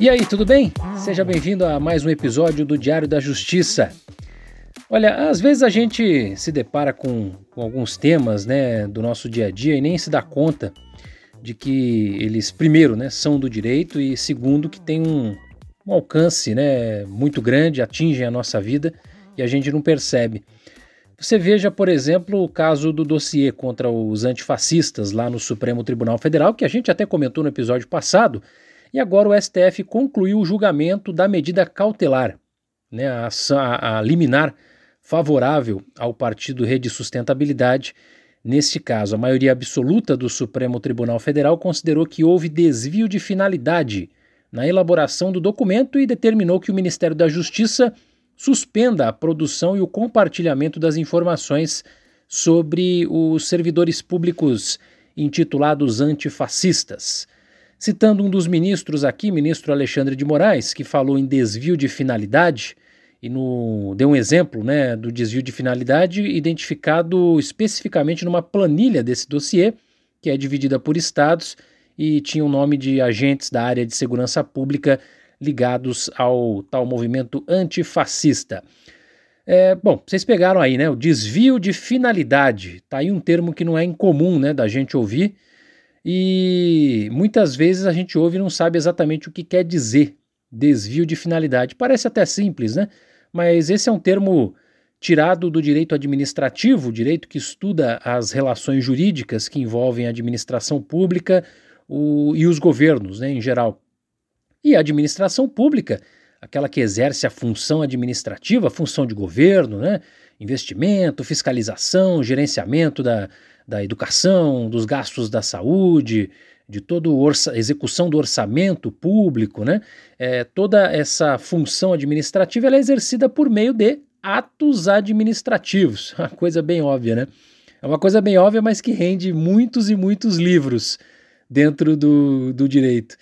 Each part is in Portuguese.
E aí, tudo bem? Seja bem-vindo a mais um episódio do Diário da Justiça. Olha, às vezes a gente se depara com, com, alguns temas né, do nosso dia a dia e nem se dá conta de que eles, primeiro, né, são do direito e, segundo, que tem um, um alcance né, muito grande, atingem a nossa vida e a gente não percebe. Você veja, por exemplo, o caso do dossiê contra os antifascistas lá no Supremo Tribunal Federal, que a gente até comentou no episódio passado, e agora o STF concluiu o julgamento da medida cautelar, né, a, a, a liminar favorável ao partido Rede Sustentabilidade. Neste caso, a maioria absoluta do Supremo Tribunal Federal considerou que houve desvio de finalidade na elaboração do documento e determinou que o Ministério da Justiça suspenda a produção e o compartilhamento das informações sobre os servidores públicos intitulados antifascistas. Citando um dos ministros aqui, ministro Alexandre de Moraes, que falou em desvio de finalidade e no, deu um exemplo né, do desvio de finalidade identificado especificamente numa planilha desse dossiê, que é dividida por estados e tinha o nome de agentes da área de segurança pública ligados ao tal movimento antifascista. É, bom, vocês pegaram aí, né? O desvio de finalidade. Tá aí um termo que não é incomum, né, da gente ouvir e muitas vezes a gente ouve e não sabe exatamente o que quer dizer desvio de finalidade. Parece até simples, né? Mas esse é um termo tirado do direito administrativo, direito que estuda as relações jurídicas que envolvem a administração pública o, e os governos, né, em geral. E a administração pública, aquela que exerce a função administrativa, a função de governo, né, investimento, fiscalização, gerenciamento da, da educação, dos gastos da saúde, de toda a execução do orçamento público, né? É, toda essa função administrativa é exercida por meio de atos administrativos. Uma coisa bem óbvia, né? É uma coisa bem óbvia, mas que rende muitos e muitos livros dentro do, do direito.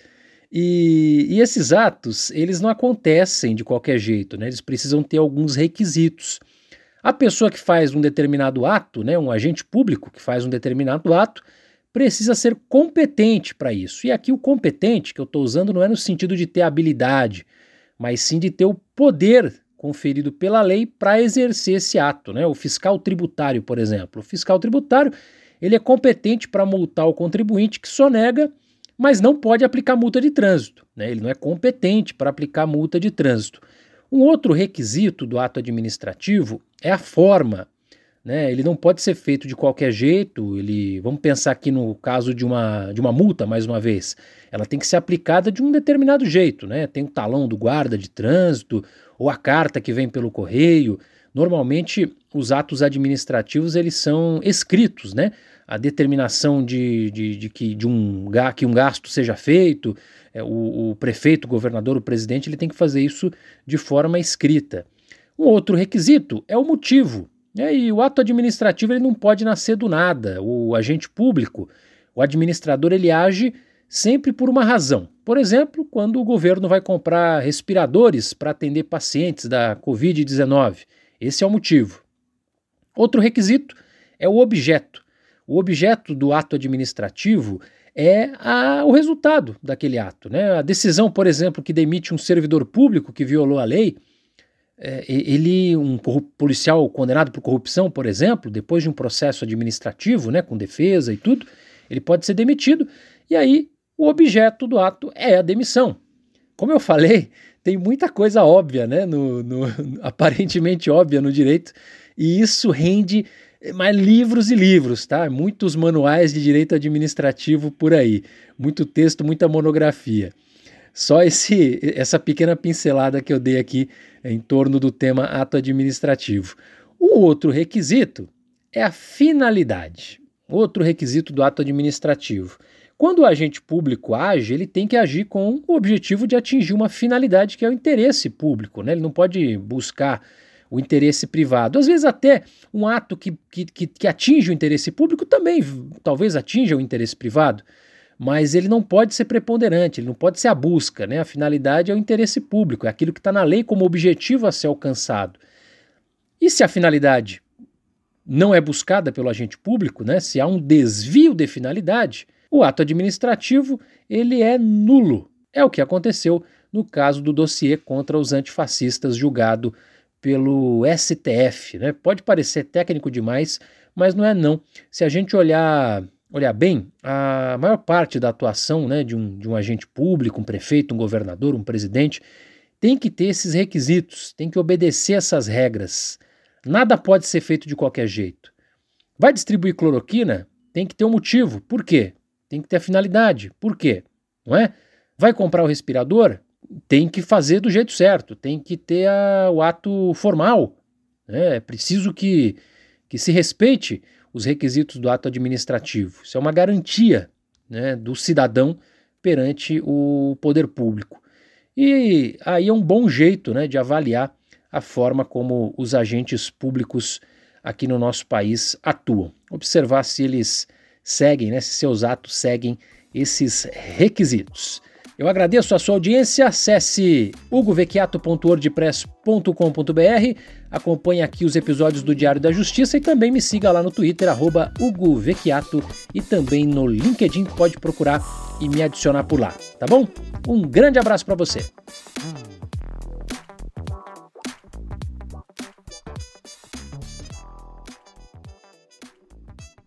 E, e esses atos, eles não acontecem de qualquer jeito, né? Eles precisam ter alguns requisitos. A pessoa que faz um determinado ato, né, um agente público que faz um determinado ato, precisa ser competente para isso. E aqui o competente que eu estou usando não é no sentido de ter habilidade, mas sim de ter o poder conferido pela lei para exercer esse ato. Né? O fiscal tributário, por exemplo. O fiscal tributário ele é competente para multar o contribuinte que sonega, mas não pode aplicar multa de trânsito. Né? Ele não é competente para aplicar multa de trânsito. Um outro requisito do ato administrativo é a forma. Né? Ele não pode ser feito de qualquer jeito. Ele, vamos pensar aqui no caso de uma, de uma multa, mais uma vez. Ela tem que ser aplicada de um determinado jeito. Né? Tem o talão do guarda de trânsito ou a carta que vem pelo correio. Normalmente, os atos administrativos eles são escritos, né? A determinação de, de, de que, de um, que um gasto seja feito, é, o, o prefeito, o governador, o presidente, ele tem que fazer isso de forma escrita. Um outro requisito é o motivo. Né? E o ato administrativo ele não pode nascer do nada. O agente público, o administrador, ele age sempre por uma razão. Por exemplo, quando o governo vai comprar respiradores para atender pacientes da Covid-19. Esse é o motivo. Outro requisito é o objeto. O objeto do ato administrativo é a, o resultado daquele ato. Né? A decisão, por exemplo, que demite um servidor público que violou a lei, é, ele, um policial condenado por corrupção, por exemplo, depois de um processo administrativo, né, com defesa e tudo, ele pode ser demitido, e aí o objeto do ato é a demissão. Como eu falei, tem muita coisa óbvia, né, no, no aparentemente óbvia no direito, e isso rende mas livros e livros, tá? Muitos manuais de direito administrativo por aí, muito texto, muita monografia. Só esse, essa pequena pincelada que eu dei aqui em torno do tema ato administrativo. O outro requisito é a finalidade. Outro requisito do ato administrativo. Quando o agente público age, ele tem que agir com o objetivo de atingir uma finalidade que é o interesse público. Né? Ele não pode buscar o interesse privado. Às vezes, até um ato que, que, que, atinge o interesse público também talvez atinja o interesse privado, mas ele não pode ser preponderante, ele não pode ser a busca. Né? A finalidade é o interesse público, é aquilo que está na lei como objetivo a ser alcançado. E se a finalidade não é buscada pelo agente público, né? se há um desvio de finalidade, o ato administrativo ele é nulo. É o que aconteceu no caso do dossiê contra os antifascistas julgado pelo STF. Né? Pode parecer técnico demais, mas não é não. Se a gente olhar, olhar bem, a maior parte da atuação né, de, um, de um agente público, um prefeito, um governador, um presidente, tem que ter esses requisitos, tem que obedecer essas regras. Nada pode ser feito de qualquer jeito. Vai distribuir cloroquina? Tem que ter um motivo. Por quê? Tem que ter a finalidade. Por quê? Não é? Vai comprar o respirador? tem que fazer do jeito certo, tem que ter a, o ato formal. Né? É preciso que, que se respeite os requisitos do ato administrativo. Isso é uma garantia né, do cidadão perante o poder público. E aí é um bom jeito né, de avaliar a forma como os agentes públicos aqui no nosso país atuam. Observar se eles seguem, né, se seus atos seguem esses requisitos. Eu agradeço a sua audiência. Acesse hugovecchiato.wordpress.com.br, acompanhe aqui os episódios do Diário da Justiça e também me siga lá no Twitter, arroba HugoVecchiato, e também no LinkedIn, pode procurar e me adicionar por lá, tá bom? Um grande abraço para você.